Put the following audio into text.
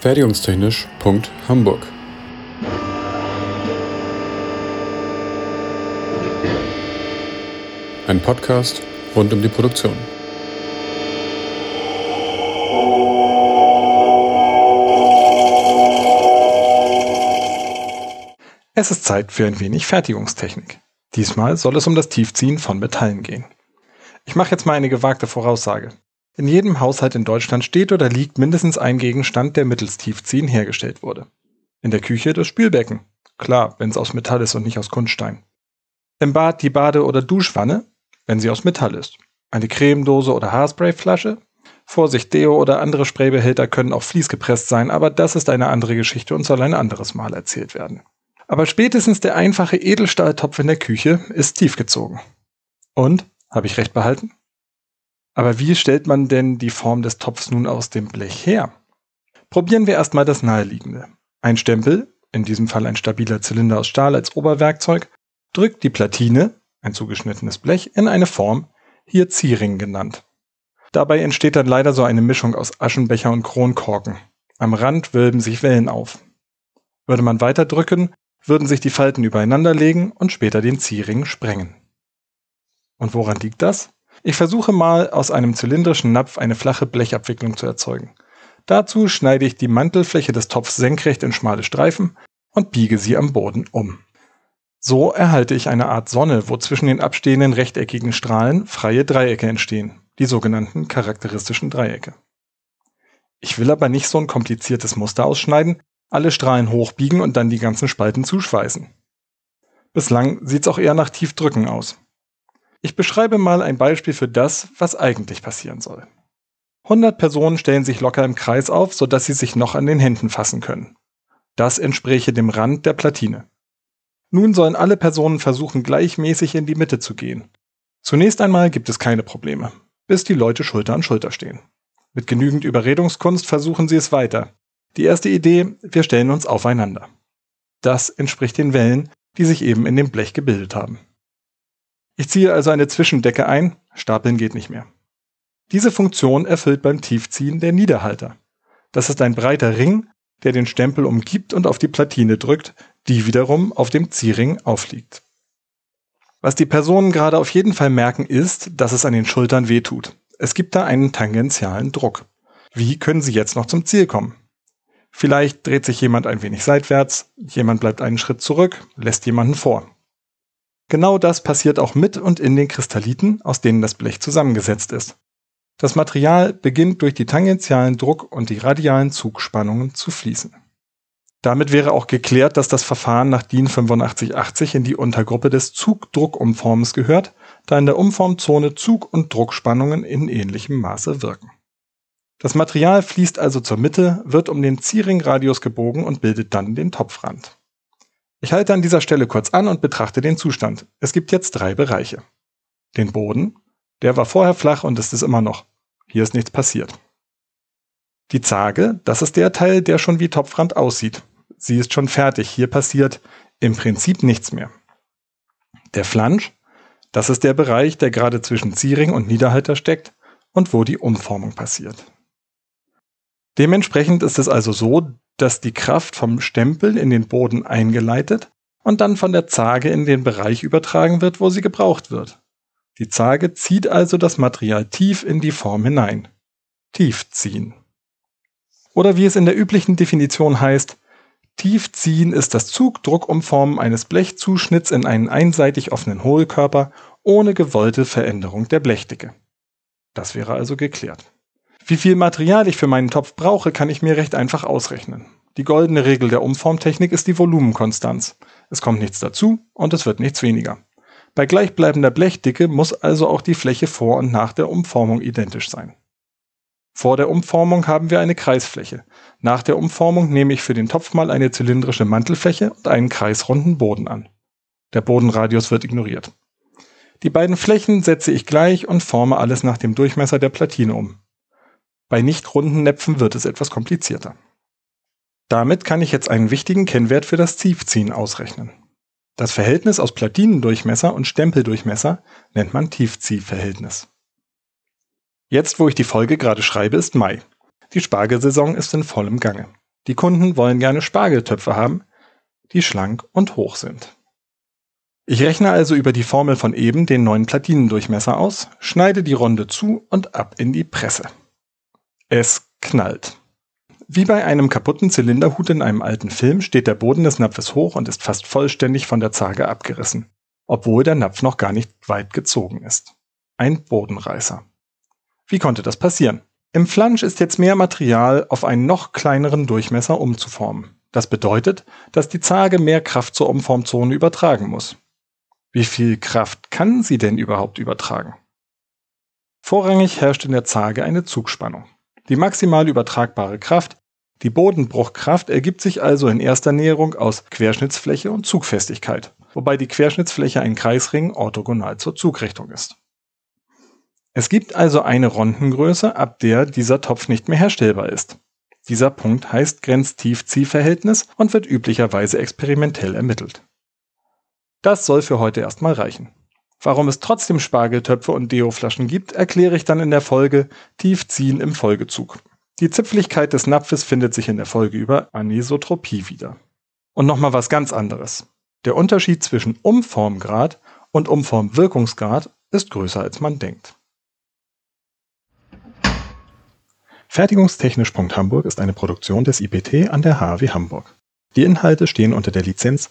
Fertigungstechnisch.hamburg Ein Podcast rund um die Produktion. Es ist Zeit für ein wenig Fertigungstechnik. Diesmal soll es um das Tiefziehen von Metallen gehen. Ich mache jetzt mal eine gewagte Voraussage. In jedem Haushalt in Deutschland steht oder liegt mindestens ein Gegenstand, der mittels Tiefziehen hergestellt wurde. In der Küche das Spülbecken. Klar, wenn es aus Metall ist und nicht aus Kunststein. Im Bad die Bade- oder Duschwanne, wenn sie aus Metall ist. Eine Cremedose oder Haarsprayflasche. Vorsicht, Deo oder andere Spraybehälter können auch fließgepresst sein, aber das ist eine andere Geschichte und soll ein anderes Mal erzählt werden. Aber spätestens der einfache Edelstahltopf in der Küche ist tiefgezogen. Und? Habe ich recht behalten? Aber wie stellt man denn die Form des Topfs nun aus dem Blech her? Probieren wir erstmal das Naheliegende. Ein Stempel, in diesem Fall ein stabiler Zylinder aus Stahl als Oberwerkzeug, drückt die Platine, ein zugeschnittenes Blech, in eine Form, hier Ziering genannt. Dabei entsteht dann leider so eine Mischung aus Aschenbecher und Kronkorken. Am Rand wölben sich Wellen auf. Würde man weiter drücken, würden sich die Falten übereinander legen und später den Ziehring sprengen. Und woran liegt das? Ich versuche mal aus einem zylindrischen Napf eine flache Blechabwicklung zu erzeugen. Dazu schneide ich die Mantelfläche des Topfs senkrecht in schmale Streifen und biege sie am Boden um. So erhalte ich eine Art Sonne, wo zwischen den abstehenden rechteckigen Strahlen freie Dreiecke entstehen, die sogenannten charakteristischen Dreiecke. Ich will aber nicht so ein kompliziertes Muster ausschneiden, alle Strahlen hochbiegen und dann die ganzen Spalten zuschweißen. Bislang sieht's auch eher nach Tiefdrücken aus. Ich beschreibe mal ein Beispiel für das, was eigentlich passieren soll. 100 Personen stellen sich locker im Kreis auf, sodass sie sich noch an den Händen fassen können. Das entspräche dem Rand der Platine. Nun sollen alle Personen versuchen, gleichmäßig in die Mitte zu gehen. Zunächst einmal gibt es keine Probleme, bis die Leute Schulter an Schulter stehen. Mit genügend Überredungskunst versuchen sie es weiter. Die erste Idee, wir stellen uns aufeinander. Das entspricht den Wellen, die sich eben in dem Blech gebildet haben. Ich ziehe also eine Zwischendecke ein, stapeln geht nicht mehr. Diese Funktion erfüllt beim Tiefziehen der Niederhalter. Das ist ein breiter Ring, der den Stempel umgibt und auf die Platine drückt, die wiederum auf dem Ziehring aufliegt. Was die Personen gerade auf jeden Fall merken ist, dass es an den Schultern wehtut. Es gibt da einen tangentialen Druck. Wie können sie jetzt noch zum Ziel kommen? Vielleicht dreht sich jemand ein wenig seitwärts, jemand bleibt einen Schritt zurück, lässt jemanden vor. Genau das passiert auch mit und in den Kristalliten, aus denen das Blech zusammengesetzt ist. Das Material beginnt durch die tangentialen Druck und die radialen Zugspannungen zu fließen. Damit wäre auch geklärt, dass das Verfahren nach DIN 8580 in die Untergruppe des Zugdruckumforms gehört, da in der Umformzone Zug- und Druckspannungen in ähnlichem Maße wirken. Das Material fließt also zur Mitte, wird um den Zieringradius gebogen und bildet dann den Topfrand. Ich halte an dieser Stelle kurz an und betrachte den Zustand. Es gibt jetzt drei Bereiche. Den Boden, der war vorher flach und ist es immer noch. Hier ist nichts passiert. Die Zage, das ist der Teil, der schon wie Topfrand aussieht. Sie ist schon fertig. Hier passiert im Prinzip nichts mehr. Der Flansch, das ist der Bereich, der gerade zwischen Ziering und Niederhalter steckt und wo die Umformung passiert. Dementsprechend ist es also so, dass die Kraft vom Stempel in den Boden eingeleitet und dann von der Zage in den Bereich übertragen wird, wo sie gebraucht wird. Die Zage zieht also das Material tief in die Form hinein. Tiefziehen. Oder wie es in der üblichen Definition heißt, Tiefziehen ist das Zugdruckumformen eines Blechzuschnitts in einen einseitig offenen Hohlkörper ohne gewollte Veränderung der Blechdicke. Das wäre also geklärt. Wie viel Material ich für meinen Topf brauche, kann ich mir recht einfach ausrechnen. Die goldene Regel der Umformtechnik ist die Volumenkonstanz. Es kommt nichts dazu und es wird nichts weniger. Bei gleichbleibender Blechdicke muss also auch die Fläche vor und nach der Umformung identisch sein. Vor der Umformung haben wir eine Kreisfläche. Nach der Umformung nehme ich für den Topf mal eine zylindrische Mantelfläche und einen kreisrunden Boden an. Der Bodenradius wird ignoriert. Die beiden Flächen setze ich gleich und forme alles nach dem Durchmesser der Platine um. Bei nicht runden Näpfen wird es etwas komplizierter. Damit kann ich jetzt einen wichtigen Kennwert für das Tiefziehen ausrechnen. Das Verhältnis aus Platinendurchmesser und Stempeldurchmesser nennt man Tiefziehverhältnis. Jetzt, wo ich die Folge gerade schreibe, ist Mai. Die Spargelsaison ist in vollem Gange. Die Kunden wollen gerne Spargeltöpfe haben, die schlank und hoch sind. Ich rechne also über die Formel von eben den neuen Platinendurchmesser aus, schneide die Ronde zu und ab in die Presse. Es knallt. Wie bei einem kaputten Zylinderhut in einem alten Film steht der Boden des Napfes hoch und ist fast vollständig von der Zarge abgerissen, obwohl der Napf noch gar nicht weit gezogen ist. Ein Bodenreißer. Wie konnte das passieren? Im Flansch ist jetzt mehr Material auf einen noch kleineren Durchmesser umzuformen. Das bedeutet, dass die Zarge mehr Kraft zur Umformzone übertragen muss. Wie viel Kraft kann sie denn überhaupt übertragen? Vorrangig herrscht in der Zarge eine Zugspannung. Die maximal übertragbare Kraft, die Bodenbruchkraft, ergibt sich also in erster Näherung aus Querschnittsfläche und Zugfestigkeit, wobei die Querschnittsfläche ein Kreisring orthogonal zur Zugrichtung ist. Es gibt also eine Rondengröße, ab der dieser Topf nicht mehr herstellbar ist. Dieser Punkt heißt Grenztiefziehverhältnis und wird üblicherweise experimentell ermittelt. Das soll für heute erstmal reichen. Warum es trotzdem Spargeltöpfe und Deoflaschen gibt, erkläre ich dann in der Folge Tiefziehen im Folgezug. Die Zipfligkeit des Napfes findet sich in der Folge über Anisotropie wieder. Und nochmal was ganz anderes. Der Unterschied zwischen Umformgrad und Umformwirkungsgrad ist größer als man denkt. Fertigungstechnisch.hamburg ist eine Produktion des IPT an der HW Hamburg. Die Inhalte stehen unter der Lizenz